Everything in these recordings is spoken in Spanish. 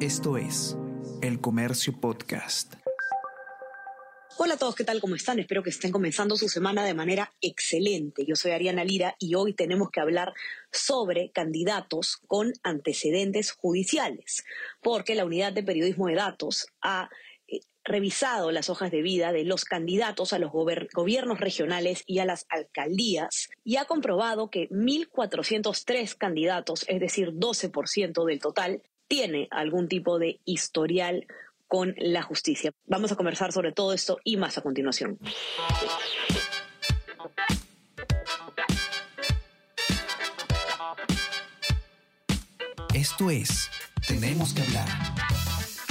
Esto es El Comercio Podcast. Hola a todos, ¿qué tal? ¿Cómo están? Espero que estén comenzando su semana de manera excelente. Yo soy Ariana Lira y hoy tenemos que hablar sobre candidatos con antecedentes judiciales, porque la Unidad de Periodismo de Datos ha eh, revisado las hojas de vida de los candidatos a los gobiernos regionales y a las alcaldías y ha comprobado que 1.403 candidatos, es decir, 12% del total, tiene algún tipo de historial con la justicia. Vamos a conversar sobre todo esto y más a continuación. Esto es Tenemos que hablar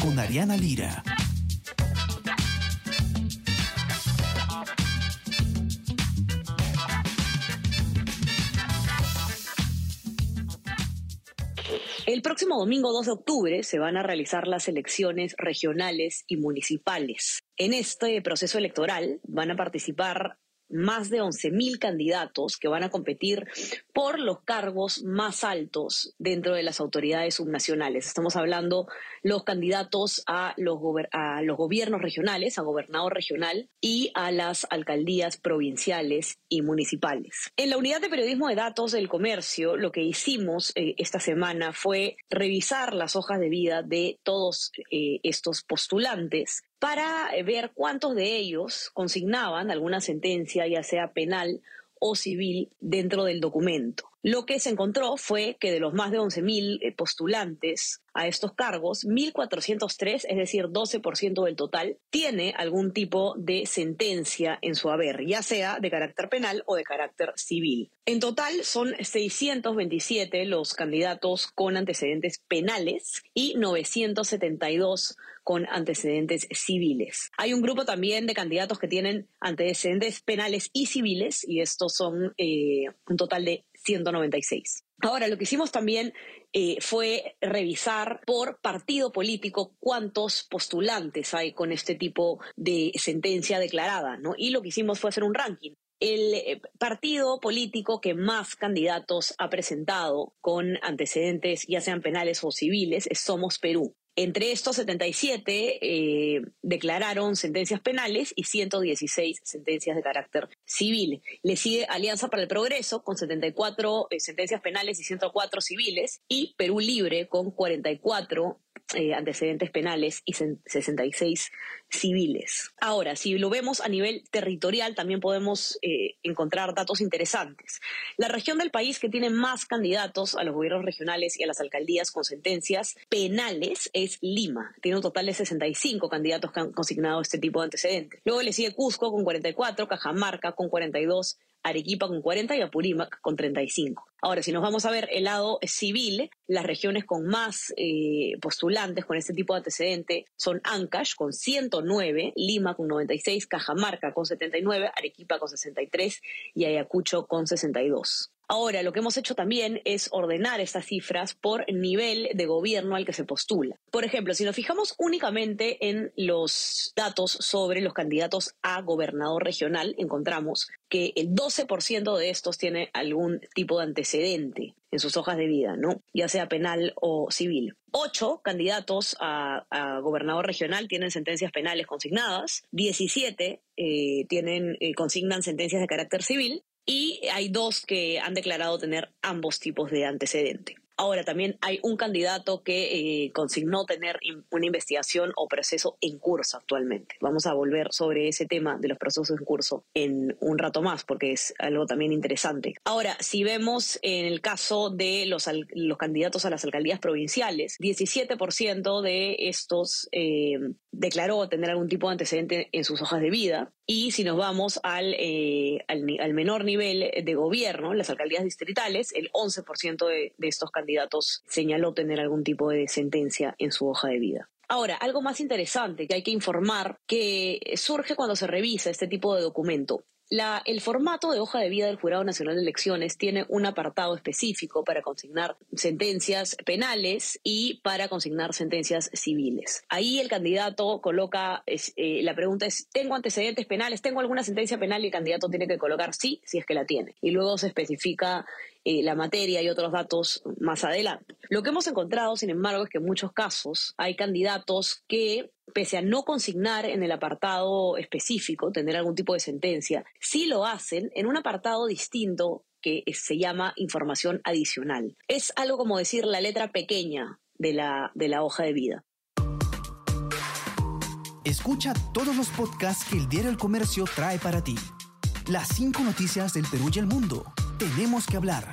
con Ariana Lira. El próximo domingo 2 de octubre se van a realizar las elecciones regionales y municipales. En este proceso electoral van a participar más de 11.000 candidatos que van a competir por los cargos más altos dentro de las autoridades subnacionales. Estamos hablando los candidatos a los, a los gobiernos regionales, a gobernador regional y a las alcaldías provinciales y municipales. En la unidad de periodismo de datos del comercio, lo que hicimos eh, esta semana fue revisar las hojas de vida de todos eh, estos postulantes para ver cuántos de ellos consignaban alguna sentencia, ya sea penal o civil, dentro del documento. Lo que se encontró fue que de los más de 11.000 eh, postulantes a estos cargos, 1.403, es decir, 12% del total, tiene algún tipo de sentencia en su haber, ya sea de carácter penal o de carácter civil. En total son 627 los candidatos con antecedentes penales y 972 con antecedentes civiles. Hay un grupo también de candidatos que tienen antecedentes penales y civiles y estos son eh, un total de 196. Ahora, lo que hicimos también eh, fue revisar por partido político cuántos postulantes hay con este tipo de sentencia declarada, ¿no? Y lo que hicimos fue hacer un ranking. El eh, partido político que más candidatos ha presentado con antecedentes, ya sean penales o civiles, es Somos Perú. Entre estos 77 eh, declararon sentencias penales y 116 sentencias de carácter civil. Le sigue Alianza para el Progreso con 74 eh, sentencias penales y 104 civiles y Perú Libre con 44 eh, antecedentes penales y 66 civiles. Ahora, si lo vemos a nivel territorial, también podemos eh, encontrar datos interesantes. La región del país que tiene más candidatos a los gobiernos regionales y a las alcaldías con sentencias penales es Lima. Tiene un total de 65 candidatos que han consignado este tipo de antecedentes. Luego le sigue Cusco con 44, Cajamarca con 42, Arequipa con 40 y Apurímac con 35. Ahora, si nos vamos a ver el lado civil, las regiones con más eh, postulantes con este tipo de antecedente son Ancash con 109, Lima con 96, Cajamarca con 79, Arequipa con 63 y Ayacucho con 62. Ahora, lo que hemos hecho también es ordenar estas cifras por nivel de gobierno al que se postula. Por ejemplo, si nos fijamos únicamente en los datos sobre los candidatos a gobernador regional, encontramos que el 12% de estos tiene algún tipo de antecedente en sus hojas de vida, ¿no? Ya sea penal o civil. Ocho candidatos a, gobernador regional tienen sentencias penales consignadas, 17 eh, tienen, eh, consignan sentencias de carácter civil y hay dos que han declarado tener ambos tipos de antecedente. Ahora, también hay un candidato que eh, consignó tener una investigación o proceso en curso actualmente. Vamos a volver sobre ese tema de los procesos en curso en un rato más, porque es algo también interesante. Ahora, si vemos en el caso de los, los candidatos a las alcaldías provinciales, 17% de estos eh, declaró tener algún tipo de antecedente en sus hojas de vida. Y si nos vamos al, eh, al, menor nivel de gobierno, las alcaldías distritales, el 11% de, de estos candidatos señaló tener algún tipo de sentencia en su hoja de vida. Ahora, algo más interesante que hay que informar que surge cuando se revisa este tipo de documento el formato de hoja de vida del Jurado Nacional de Elecciones tiene un apartado específico para consignar sentencias penales y para consignar sentencias civiles. Ahí el candidato coloca, eh, la pregunta es, ¿tengo antecedentes penales? ¿Tengo alguna sentencia penal? Y el candidato tiene que colocar sí, si es que la tiene. Y luego se especifica eh, la materia y otros datos más adelante. Lo que hemos encontrado, sin embargo, es que en muchos casos hay candidatos que, pese a no consignar en el apartado específico, tener algún tipo de sentencia, sí lo hacen en un apartado distinto que se llama información adicional. Es algo como decir la letra pequeña de la, de la hoja de vida. Escucha todos los podcasts que el Diario El Comercio trae para ti. Las cinco noticias del Perú y el mundo tenemos que hablar.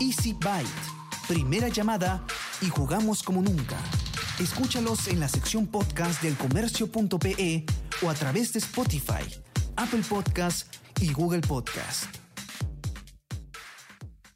Easy Byte. Primera llamada y jugamos como nunca. Escúchalos en la sección podcast del comercio.pe o a través de Spotify, Apple Podcast y Google Podcast.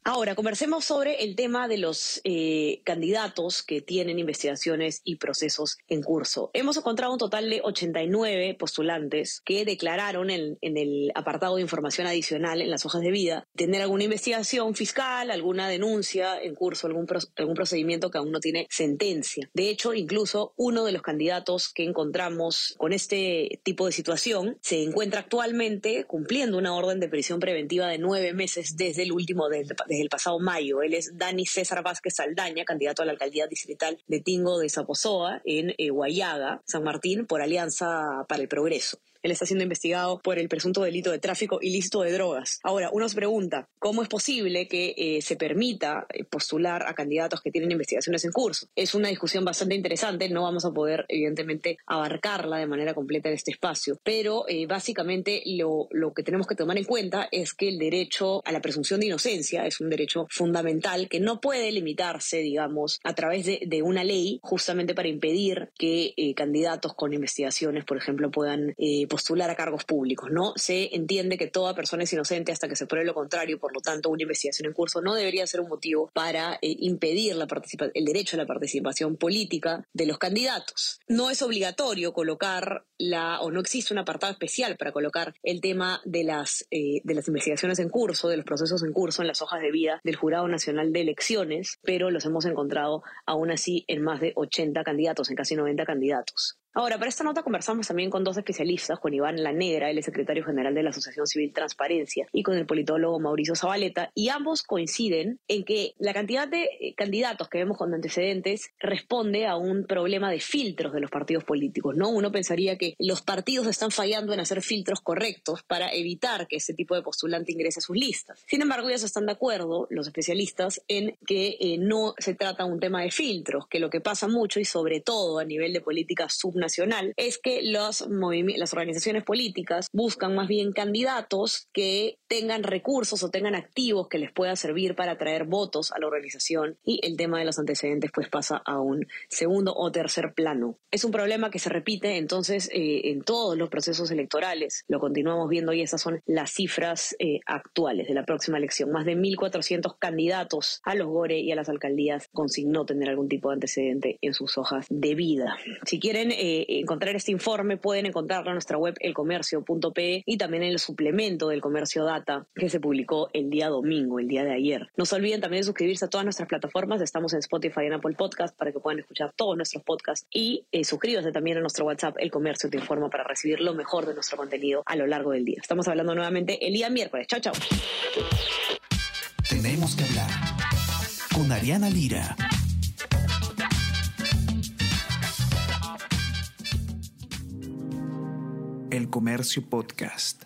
Ahora, conversemos sobre el tema de los eh, candidatos que tienen investigaciones y procesos en curso. Hemos encontrado un total de 89 postulantes que declararon en, el apartado de información adicional en las hojas de vida tener alguna investigación fiscal, alguna denuncia en curso, algún, algún procedimiento que aún no tiene sentencia. De hecho, incluso uno de los candidatos que encontramos con este tipo de situación se encuentra actualmente cumpliendo una orden de prisión preventiva de nueve meses desde el último del desde el pasado mayo. Él es Dani César Vázquez Saldaña, candidato a la alcaldía distrital de Tingo de Zapozoa, en eh, Guayaga, San Martín, por Alianza para el Progreso. Él está siendo investigado por el presunto delito de tráfico ilícito de drogas. Ahora, uno se pregunta, ¿cómo es posible que eh, se permita eh, postular a candidatos que tienen investigaciones en curso? Es una discusión bastante interesante, no vamos a poder, evidentemente, abarcarla de manera completa en este espacio, pero eh, básicamente lo, que tenemos que tomar en cuenta es que el derecho a la presunción de inocencia es un derecho fundamental que no puede limitarse, digamos, a través de una ley justamente para impedir que candidatos con investigaciones, por ejemplo, puedan postular a cargos públicos, ¿no? Se entiende que toda persona es inocente hasta que se pruebe lo contrario, por lo tanto, una investigación en curso no debería ser un motivo para eh, impedir la el derecho a la participación política de los candidatos. No es obligatorio colocar la, o no existe un apartado especial para colocar el tema de las, eh, de las investigaciones en curso, de los procesos en curso en las hojas de vida del Jurado Nacional de Elecciones, pero los hemos encontrado aún así en más de 80 candidatos, en casi 90 candidatos. Ahora, para esta nota conversamos también con dos especialistas, con Iván La Negra, el secretario general de la Asociación Civil Transparencia, y con el politólogo Mauricio Zabaleta, y ambos coinciden en que la cantidad de eh, candidatos que vemos con antecedentes responde a un problema de filtros de los partidos políticos, ¿no? Uno pensaría que los partidos están fallando en hacer filtros correctos para evitar que ese tipo de postulante ingrese a sus listas. Sin embargo, ellos están de acuerdo, los especialistas, en que eh, no se trata un tema de filtros, que lo que pasa mucho y sobre todo a nivel de política subnacional nacional es que los las organizaciones políticas buscan más bien candidatos que tengan recursos o tengan activos que les pueda servir para atraer votos a la organización y el tema de los antecedentes pues pasa a un segundo o tercer plano. Es un problema que se repite entonces eh, en todos los procesos electorales. Lo continuamos viendo y esas son las cifras eh, actuales de la próxima elección. Más de 1.400 candidatos a los GORE y a las alcaldías consignó tener algún tipo de antecedente en sus hojas de vida. Si quieren eh, encontrar este informe pueden encontrarlo en nuestra web elcomercio.pe y también en el suplemento del Comercio Data que se publicó el día domingo, el día de ayer. No se olviden también de suscribirse a todas nuestras plataformas. Estamos en Spotify y en Apple Podcast para que puedan escuchar todos nuestros podcasts y eh, suscríbanse también a nuestro WhatsApp El Comercio te informa para recibir lo mejor de nuestro contenido a lo largo del día. Estamos hablando nuevamente el día miércoles. Chao, chao. Tenemos que hablar con Ariana Lira. El Comercio Podcast.